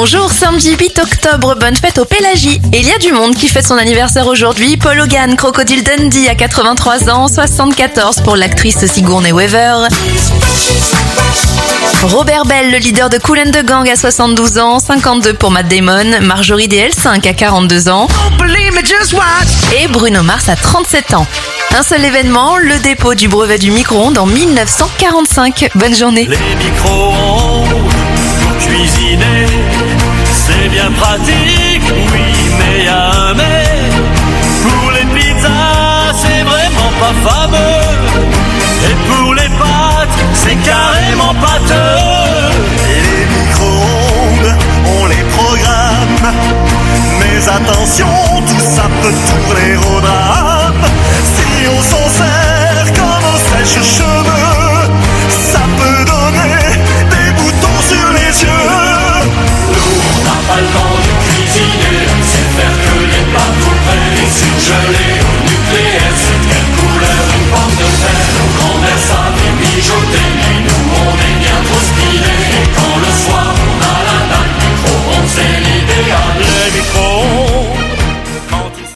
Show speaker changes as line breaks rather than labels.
Bonjour, samedi 8 octobre, bonne fête au Pélagie. Et il y a du monde qui fête son anniversaire aujourd'hui. Paul Hogan, Crocodile Dundee à 83 ans, 74 pour l'actrice Sigourney Weaver. Robert Bell, le leader de Cool and the Gang à 72 ans, 52 pour Matt Damon, Marjorie DL5 à 42 ans et Bruno Mars à 37 ans. Un seul événement, le dépôt du brevet du micro-ondes en 1945. Bonne journée.
Les micro-ondes pour cuisiner, bien pratique, oui, mais y a un mais. Pour les pizzas, c'est vraiment pas fameux. Et pour les pâtes, c'est carrément pâteux.
Et les micro-ondes, on les programme. Mais attention, tout ça peut tourner au drame. Si on s'en